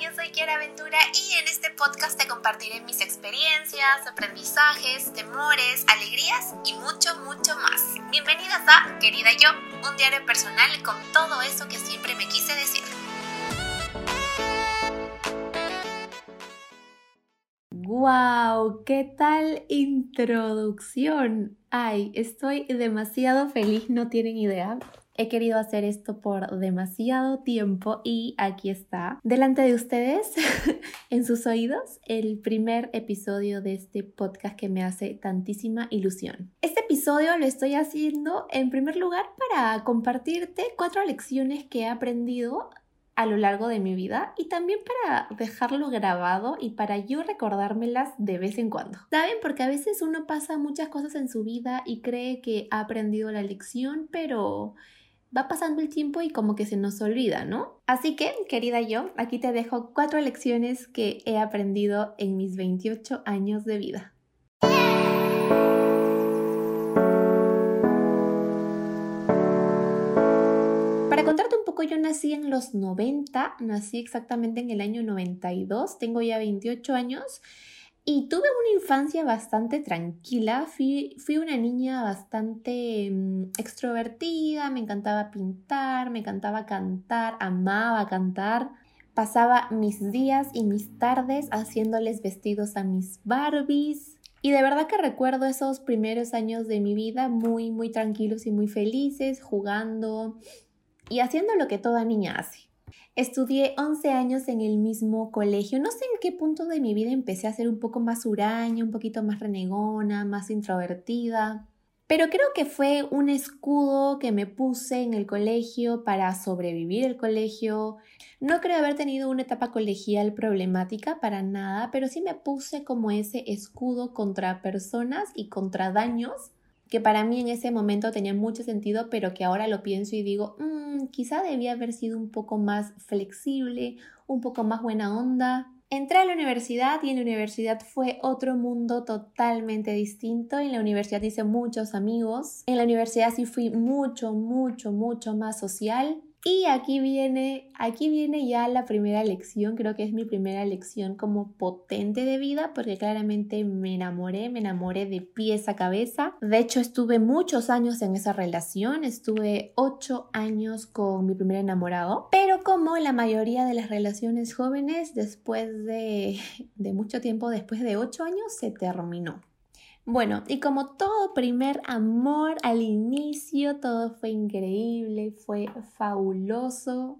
yo soy Kiara Ventura y en este podcast te compartiré mis experiencias, aprendizajes, temores, alegrías y mucho, mucho más. Bienvenidas a Querida Yo, un diario personal con todo eso que siempre me quise decir. ¡Wow! ¿Qué tal introducción? Ay, estoy demasiado feliz, no tienen idea. He querido hacer esto por demasiado tiempo y aquí está, delante de ustedes, en sus oídos, el primer episodio de este podcast que me hace tantísima ilusión. Este episodio lo estoy haciendo en primer lugar para compartirte cuatro lecciones que he aprendido a lo largo de mi vida y también para dejarlo grabado y para yo recordármelas de vez en cuando. ¿Saben? Porque a veces uno pasa muchas cosas en su vida y cree que ha aprendido la lección, pero va pasando el tiempo y como que se nos olvida, ¿no? Así que, querida yo, aquí te dejo cuatro lecciones que he aprendido en mis 28 años de vida. Para contarte un poco, yo nací en los 90, nací exactamente en el año 92, tengo ya 28 años y tuve una infancia bastante tranquila, fui, fui una niña bastante mm, extrovertida, me encantaba pintar, me encantaba cantar, amaba cantar. Pasaba mis días y mis tardes haciéndoles vestidos a mis Barbies. Y de verdad que recuerdo esos primeros años de mi vida muy, muy tranquilos y muy felices, jugando y haciendo lo que toda niña hace. Estudié 11 años en el mismo colegio. No sé en qué punto de mi vida empecé a ser un poco más huraña, un poquito más renegona, más introvertida. Pero creo que fue un escudo que me puse en el colegio para sobrevivir el colegio. No creo haber tenido una etapa colegial problemática para nada, pero sí me puse como ese escudo contra personas y contra daños que para mí en ese momento tenía mucho sentido, pero que ahora lo pienso y digo, mmm, quizá debía haber sido un poco más flexible, un poco más buena onda. Entré a la universidad y en la universidad fue otro mundo totalmente distinto. En la universidad hice muchos amigos. En la universidad sí fui mucho, mucho, mucho más social. Y aquí viene, aquí viene ya la primera lección, creo que es mi primera lección como potente de vida, porque claramente me enamoré, me enamoré de pies a cabeza. De hecho, estuve muchos años en esa relación, estuve ocho años con mi primer enamorado, pero como la mayoría de las relaciones jóvenes, después de, de mucho tiempo, después de ocho años, se terminó. Bueno, y como todo primer amor al inicio, todo fue increíble, fue fabuloso,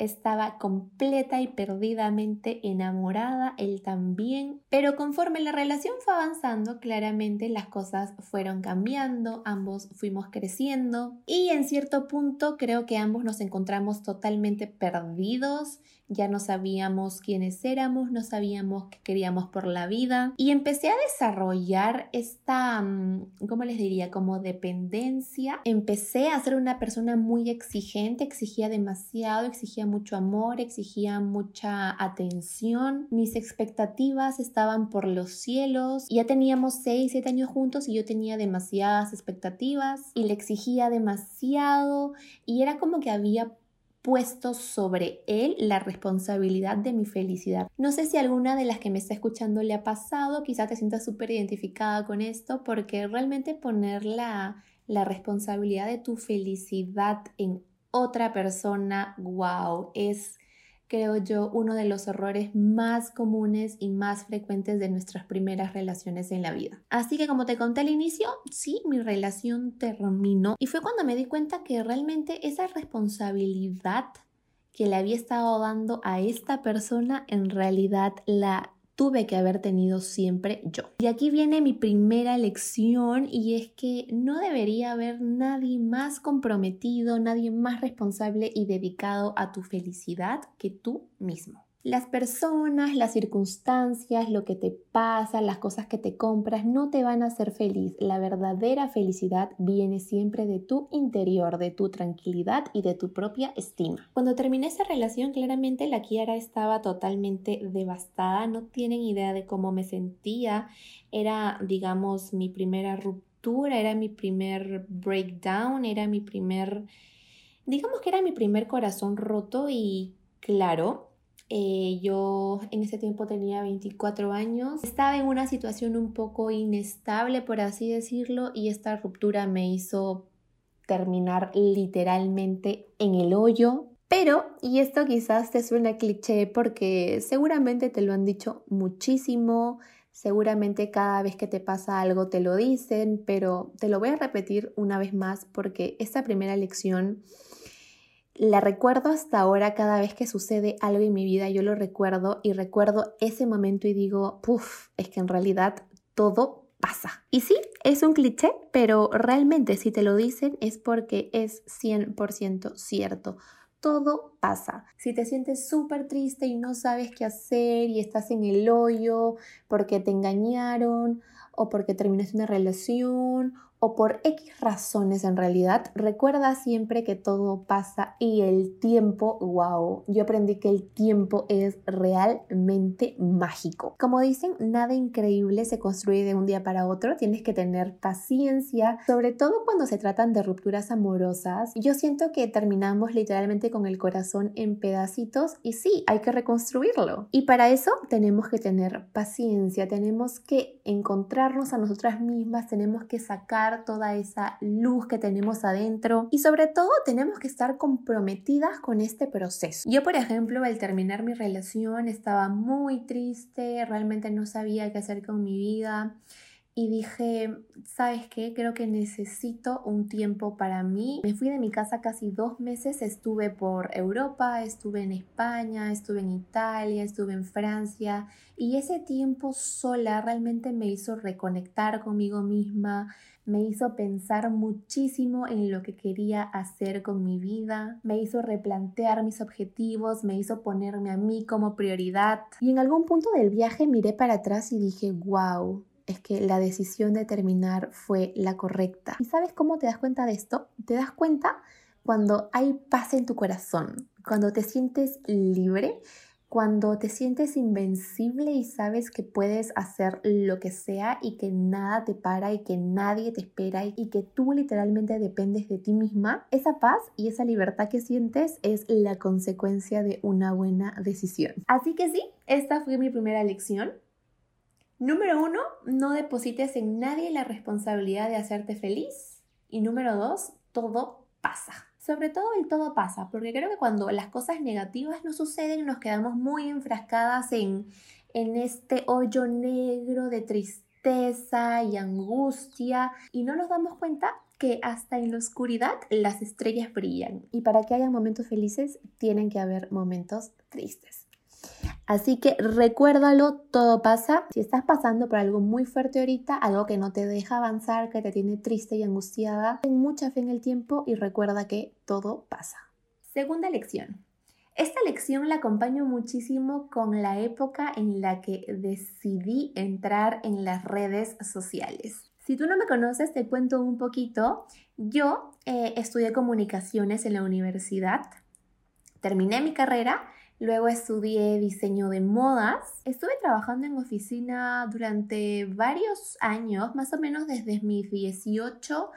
estaba completa y perdidamente enamorada, él también, pero conforme la relación fue avanzando, claramente las cosas fueron cambiando, ambos fuimos creciendo y en cierto punto creo que ambos nos encontramos totalmente perdidos, ya no sabíamos quiénes éramos, no sabíamos qué queríamos por la vida y empecé a desarrollar esta, mm, ¿cómo les diría? Como dependencia. Empecé a ser una persona muy exigente, exigía demasiado, exigía mucho amor, exigía mucha atención. Mis expectativas estaban por los cielos. Ya teníamos 6, 7 años juntos y yo tenía demasiadas expectativas y le exigía demasiado y era como que había puesto sobre él la responsabilidad de mi felicidad. No sé si alguna de las que me está escuchando le ha pasado, quizá te sientas súper identificada con esto, porque realmente poner la, la responsabilidad de tu felicidad en otra persona, wow, es creo yo, uno de los errores más comunes y más frecuentes de nuestras primeras relaciones en la vida. Así que como te conté al inicio, sí, mi relación terminó y fue cuando me di cuenta que realmente esa responsabilidad que le había estado dando a esta persona en realidad la tuve que haber tenido siempre yo. Y aquí viene mi primera lección y es que no debería haber nadie más comprometido, nadie más responsable y dedicado a tu felicidad que tú mismo. Las personas, las circunstancias, lo que te pasa, las cosas que te compras no te van a hacer feliz. La verdadera felicidad viene siempre de tu interior, de tu tranquilidad y de tu propia estima. Cuando terminé esa relación, claramente la Kiara estaba totalmente devastada. No tienen idea de cómo me sentía. Era, digamos, mi primera ruptura, era mi primer breakdown, era mi primer, digamos que era mi primer corazón roto y claro, Eh, yo en ese tiempo tenía 24 años. Estaba en una situación un poco inestable, por así decirlo, y esta ruptura me hizo terminar literalmente en el hoyo. Pero, y esto quizás te suena cliché porque seguramente te lo han dicho muchísimo, seguramente cada vez que te pasa algo te lo dicen, pero te lo voy a repetir una vez más porque esta primera lección la recuerdo hasta ahora cada vez que sucede algo en mi vida, yo lo recuerdo y recuerdo ese momento y digo, puff, es que en realidad todo pasa. Y sí, es un cliché, pero realmente si te lo dicen es porque es 100% cierto. Todo pasa. Si te sientes súper triste y no sabes qué hacer y estás en el hoyo porque te engañaron o porque terminaste una relación o por X razones en realidad, recuerda siempre que todo pasa y el tiempo, wow, yo aprendí que el tiempo es realmente mágico. Como dicen, nada increíble se construye de un día para otro, tienes que tener paciencia, sobre todo cuando se tratan de rupturas amorosas. Yo siento que terminamos literalmente con el corazón en pedacitos y sí, hay que reconstruirlo. Y para eso tenemos que tener paciencia, tenemos que encontrarnos a nosotras mismas, tenemos que sacar toda esa luz que tenemos adentro y sobre todo tenemos que estar comprometidas con este proceso. Yo, por ejemplo, al terminar mi relación estaba muy triste, realmente no sabía qué hacer con mi vida y dije, ¿sabes qué? Creo que necesito un tiempo para mí. Me fui de mi casa casi dos meses, estuve por Europa, estuve en España, estuve en Italia, estuve en Francia y ese tiempo sola realmente me hizo reconectar conmigo misma, me hizo pensar muchísimo en lo que quería hacer con mi vida, me hizo replantear mis objetivos, me hizo ponerme a mí como prioridad y en algún punto del viaje miré para atrás y dije, wow es que la decisión de terminar fue la correcta. ¿Y sabes cómo te das cuenta de esto? Te das cuenta cuando hay paz en tu corazón, cuando te sientes libre, cuando te sientes invencible y sabes que puedes hacer lo que sea y que nada te para y que nadie te espera y que tú literalmente dependes de ti misma, esa paz y esa libertad que sientes es la consecuencia de una buena decisión. Así que sí, esta fue mi primera lección. Número uno, no deposites en nadie la responsabilidad de hacerte feliz. Y número dos, todo pasa. Sobre todo el todo pasa, porque creo que cuando las cosas negativas nos suceden nos quedamos muy enfrascadas en, en este hoyo negro de tristeza y angustia y no nos damos cuenta que hasta en la oscuridad las estrellas brillan y para que haya momentos felices tienen que haber momentos tristes. Así que recuérdalo, todo pasa. Si estás pasando por algo muy fuerte ahorita, algo que no te deja avanzar, que te tiene triste y angustiada, ten mucha fe en el tiempo y recuerda que todo pasa. Segunda lección. Esta lección la acompaño muchísimo con la época en la que decidí entrar en las redes sociales. Si tú no me conoces, te cuento un poquito. Yo eh, estudié comunicaciones en la universidad, terminé mi carrera Luego estudié diseño de modas. Estuve trabajando en oficina durante varios años, más o menos desde mis 18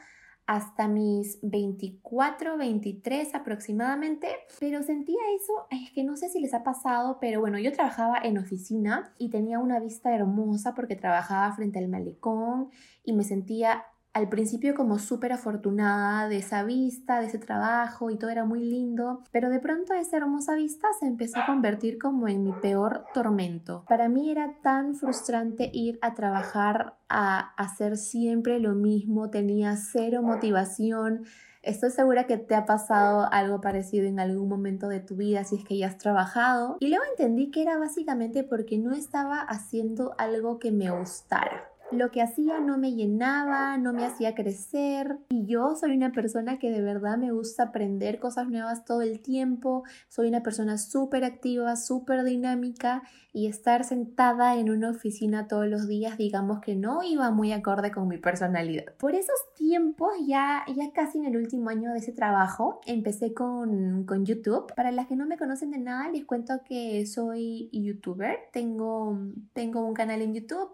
hasta mis 24, 23 aproximadamente, pero sentía eso, es que no sé si les ha pasado, pero bueno, yo trabajaba en oficina y tenía una vista hermosa porque trabajaba frente al malecón y me sentía al principio como súper afortunada de esa vista, de ese trabajo y todo era muy lindo, pero de pronto esa hermosa vista se empezó a convertir como en mi peor tormento. Para mí era tan frustrante ir a trabajar a hacer siempre lo mismo, tenía cero motivación. Estoy segura que te ha pasado algo parecido en algún momento de tu vida si es que ya has trabajado. Y luego entendí que era básicamente porque no estaba haciendo algo que me gustara lo que hacía no me llenaba, no me hacía crecer y yo soy una persona que de verdad me gusta aprender cosas nuevas todo el tiempo, soy una persona súper activa, súper dinámica y estar sentada en una oficina todos los días digamos que no iba muy acorde con mi personalidad. Por esos tiempos, ya, ya casi en el último año de ese trabajo, empecé con, con YouTube. Para las que no me conocen de nada, les cuento que soy youtuber, tengo, tengo un canal en YouTube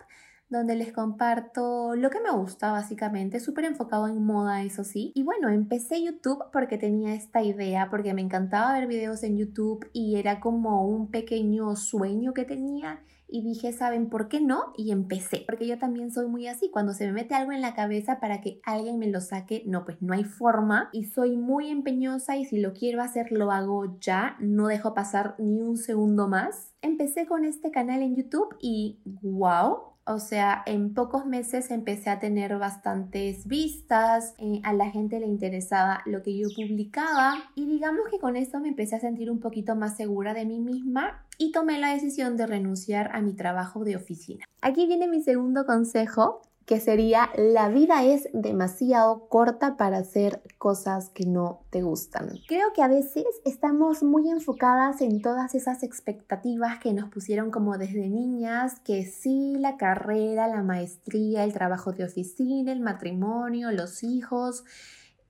donde les comparto lo que me gusta básicamente, súper enfocado en moda, eso sí. Y bueno, empecé YouTube porque tenía esta idea, porque me encantaba ver videos en YouTube y era como un pequeño sueño que tenía y dije, ¿saben por qué no? Y empecé, porque yo también soy muy así, cuando se me mete algo en la cabeza para que alguien me lo saque, no, pues no hay forma y soy muy empeñosa y si lo quiero hacer lo hago ya, no dejo pasar ni un segundo más. Empecé con este canal en YouTube y wow, o sea, en pocos meses empecé a tener bastantes vistas, eh, a la gente le interesaba lo que yo publicaba y digamos que con esto me empecé a sentir un poquito más segura de mí misma y tomé la decisión de renunciar a mi trabajo de oficina. Aquí viene mi segundo consejo que sería la vida es demasiado corta para hacer cosas que no te gustan. Creo que a veces estamos muy enfocadas en todas esas expectativas que nos pusieron como desde niñas, que sí, la carrera, la maestría, el trabajo de oficina, el matrimonio, los hijos,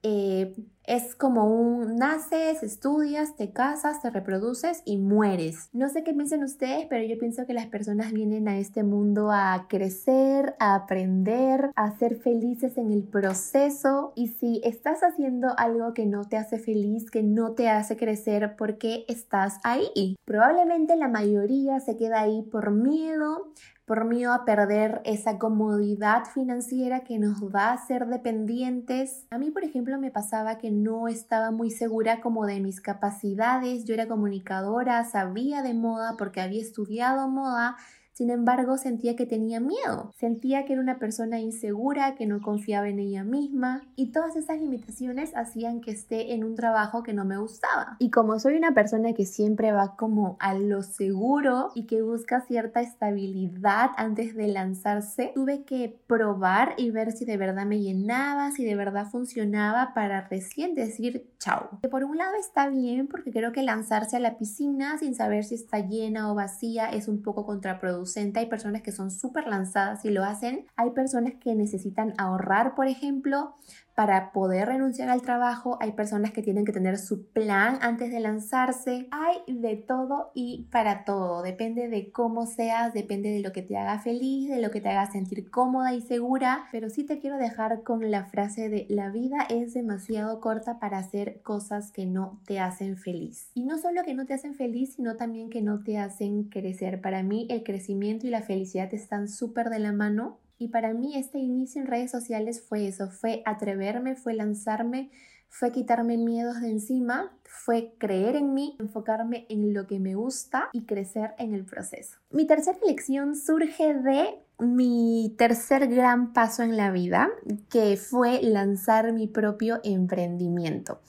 eh, es como un naces, estudias, te casas, te reproduces y mueres. No sé qué piensan ustedes, pero yo pienso que las personas vienen a este mundo a crecer, a aprender, a ser felices en el proceso. Y si estás haciendo algo que no te hace feliz, que no te hace crecer, ¿por qué estás ahí? Probablemente la mayoría se queda ahí por miedo, por miedo a perder esa comodidad financiera que nos va a ser dependientes. A mí, por ejemplo, me pasaba que no estaba muy segura como de mis capacidades. Yo era comunicadora, sabía de moda porque había estudiado moda, sin embargo, sentía que tenía miedo, sentía que era una persona insegura, que no confiaba en ella misma y todas esas limitaciones hacían que esté en un trabajo que no me gustaba. Y como soy una persona que siempre va como a lo seguro y que busca cierta estabilidad antes de lanzarse, tuve que probar y ver si de verdad me llenaba, si de verdad funcionaba para recién decir chao. Que por un lado está bien porque creo que lanzarse a la piscina sin saber si está llena o vacía es un poco contraproducente hay personas que son súper lanzadas y lo hacen, hay personas que necesitan ahorrar, por ejemplo, para poder renunciar al trabajo, hay personas que tienen que tener su plan antes de lanzarse, hay de todo y para todo, depende de cómo seas, depende de lo que te haga feliz, de lo que te haga sentir cómoda y segura, pero sí te quiero dejar con la frase de la vida es demasiado corta para hacer cosas que no te hacen feliz. Y no solo que no te hacen feliz, sino también que no te hacen crecer. Para mí el crecimiento y la felicidad están súper de la mano y para mí este inicio en redes sociales fue eso, fue atreverme, fue lanzarme, fue quitarme miedos de encima, fue creer en mí, enfocarme en lo que me gusta y crecer en el proceso. Mi tercera lección surge de mi tercer gran paso en la vida, que fue lanzar mi propio emprendimiento.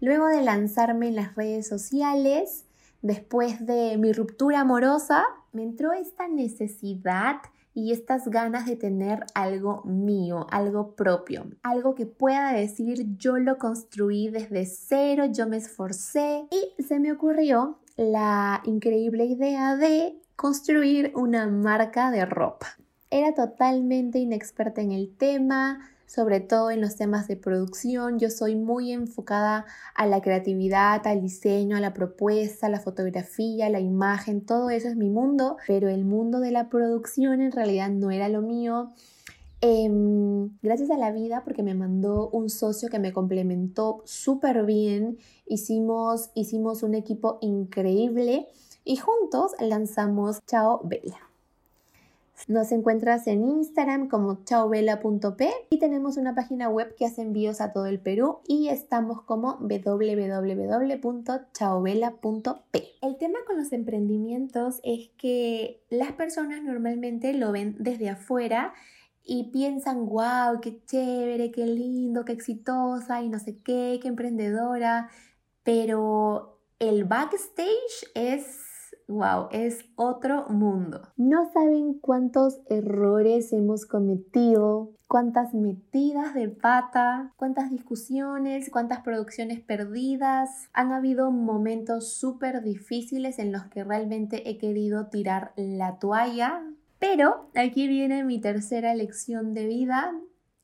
Luego de lanzarme en las redes sociales, después de mi ruptura amorosa, me entró esta necesidad y estas ganas de tener algo mío, algo propio, algo que pueda decir yo lo construí desde cero, yo me esforcé y se me ocurrió la increíble idea de construir una marca de ropa. Era totalmente inexperta en el tema, sobre todo en los temas de producción. Yo soy muy enfocada a la creatividad, al diseño, a la propuesta, a la fotografía, la imagen, todo eso es mi mundo, pero el mundo de la producción en realidad no era lo mío. Em, gracias a la vida porque me mandó un socio que me complementó súper bien, hicimos, hicimos un equipo increíble y juntos lanzamos Chao Bella. Nos encuentras en Instagram como chauvela.p y tenemos una página web que hace envíos a todo el Perú y estamos como www.chauvela.p. El tema con los emprendimientos es que las personas normalmente lo ven desde afuera y piensan, wow, qué chévere, qué lindo, qué exitosa y no sé qué, qué emprendedora, pero el backstage es wow, es otro mundo. No saben cuántos errores hemos cometido, cuántas metidas de pata, cuántas discusiones, cuántas producciones perdidas. Han habido momentos súper difíciles en los que realmente he querido tirar la toalla. Pero aquí viene mi tercera lección de vida,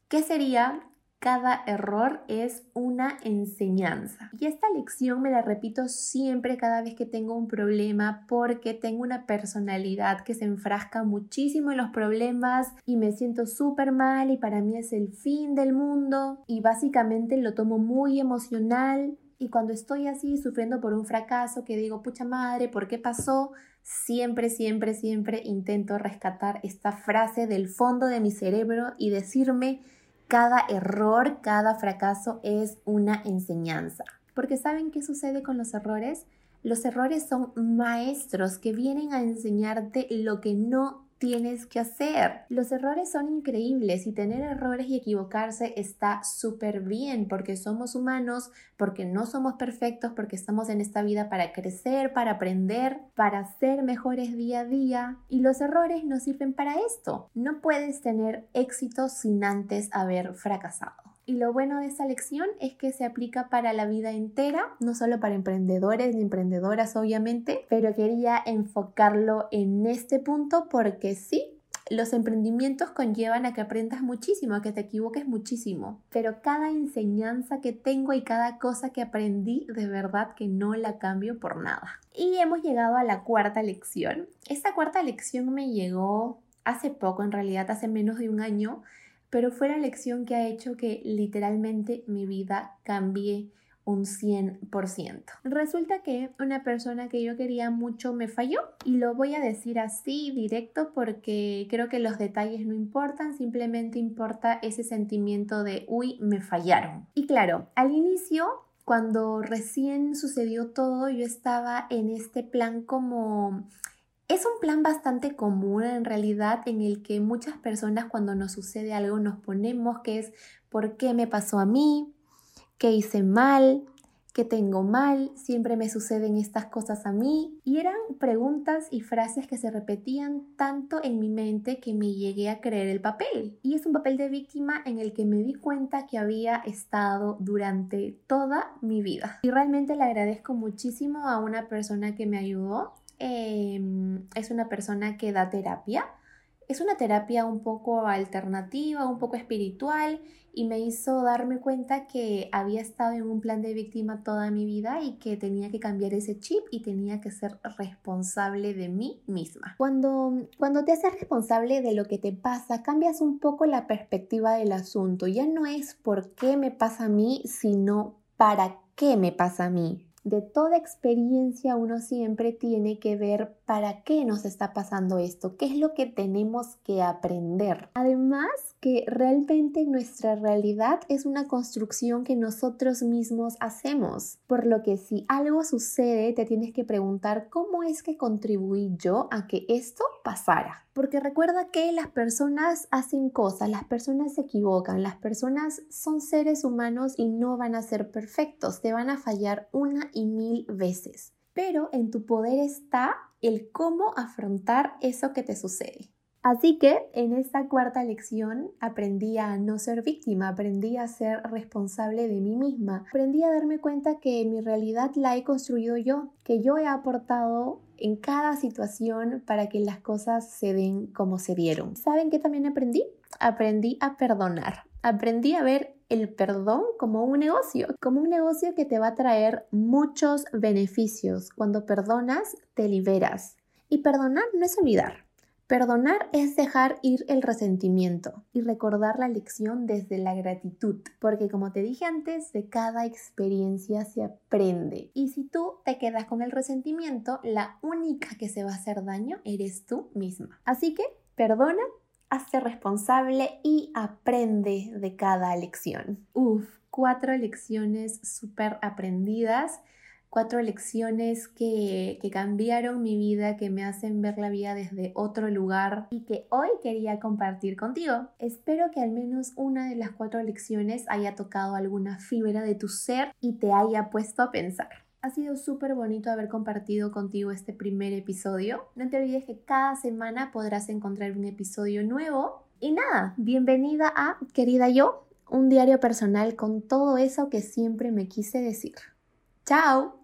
que sería cada error es una enseñanza. Y esta lección me la repito siempre cada vez que tengo un problema porque tengo una personalidad que se enfrasca muchísimo en los problemas y me siento súper mal y para mí es el fin del mundo y básicamente lo tomo muy emocional y cuando estoy así sufriendo por un fracaso que digo, pucha madre, ¿por qué pasó? Siempre, siempre, siempre intento rescatar esta frase del fondo de mi cerebro y decirme, cada error, cada fracaso es una enseñanza. Porque ¿saben qué sucede con los errores? Los errores son maestros que vienen a enseñarte lo que no tienes que hacer. Los errores son increíbles y tener errores y equivocarse está súper bien porque somos humanos, porque no somos perfectos, porque estamos en esta vida para crecer, para aprender, para ser mejores día a día y los errores nos sirven para esto. No puedes tener éxito sin antes haber fracasado. Y lo bueno de esta lección es que se aplica para la vida entera, no solo para emprendedores ni emprendedoras obviamente, pero quería enfocarlo en este punto porque sí, los emprendimientos conllevan a que aprendas muchísimo, a que te equivoques muchísimo, pero cada enseñanza que tengo y cada cosa que aprendí, de verdad que no la cambio por nada. Y hemos llegado a la cuarta lección. Esta cuarta lección me llegó hace poco, en realidad hace menos de un año, pero fue la lección que ha hecho que literalmente mi vida cambie un 100%. Resulta que una persona que yo quería mucho me falló y lo voy a decir así directo porque creo que los detalles no importan, simplemente importa ese sentimiento de, uy, me fallaron. Y claro, al inicio cuando recién sucedió todo, yo estaba en este plan como es un plan bastante común en realidad en el que muchas personas cuando nos sucede algo nos ponemos que es ¿por qué me pasó a mí? ¿Qué hice mal? ¿Qué tengo mal? Siempre me suceden estas cosas a mí. Y eran preguntas y frases que se repetían tanto en mi mente que me llegué a creer el papel. Y es un papel de víctima en el que me di cuenta que había estado durante toda mi vida. Y realmente le agradezco muchísimo a una persona que me ayudó Em, es una persona que da terapia. Es una terapia un poco alternativa, un poco espiritual y me hizo darme cuenta que había estado en un plan de víctima toda mi vida y que tenía que cambiar ese chip y tenía que ser responsable de mí misma. Cuando, cuando te haces responsable de lo que te pasa, cambias un poco la perspectiva del asunto. Ya no es por qué me pasa a mí, sino para qué me pasa a mí de toda experiencia uno siempre tiene que ver para qué nos está pasando esto, qué es lo que tenemos que aprender. Además que realmente nuestra realidad es una construcción que nosotros mismos hacemos, por lo que si algo sucede te tienes que preguntar cómo es que contribuí yo a que esto pasara. Porque recuerda que las personas hacen cosas, las personas se equivocan, las personas son seres humanos y no van a ser perfectos, te van a fallar una y mil veces. Pero en tu poder está el cómo afrontar eso que te sucede. Así que en esta cuarta lección aprendí a no ser víctima, aprendí a ser responsable de mí misma, aprendí a darme cuenta que mi realidad la he construido yo, que yo he aportado en cada situación para que las cosas se den como se dieron. ¿Saben qué también aprendí? Aprendí a perdonar. Aprendí a ver el perdón como un negocio, como un negocio que te va a traer muchos beneficios. Cuando perdonas, te liberas. Y perdonar no es olvidar. Perdonar es dejar ir el resentimiento y recordar la lección desde la gratitud, porque como te dije antes, de cada experiencia se aprende. Y si tú te quedas con el resentimiento, la única que se va a hacer daño eres tú misma. Así que perdona, hazte responsable y aprende de cada lección. Uf, cuatro lecciones súper aprendidas cuatro lecciones que, que, cambiaron mi vida, que me hacen ver la vida desde otro lugar y que hoy quería compartir contigo. Espero que al menos una de las cuatro lecciones haya tocado alguna fibra de tu ser y te haya puesto a pensar. Ha sido súper bonito haber compartido contigo este primer episodio. No te olvides que cada semana podrás encontrar un episodio nuevo. Y nada, bienvenida a Querida Yo, un diario personal con todo eso que siempre me quise decir. ¡Chao!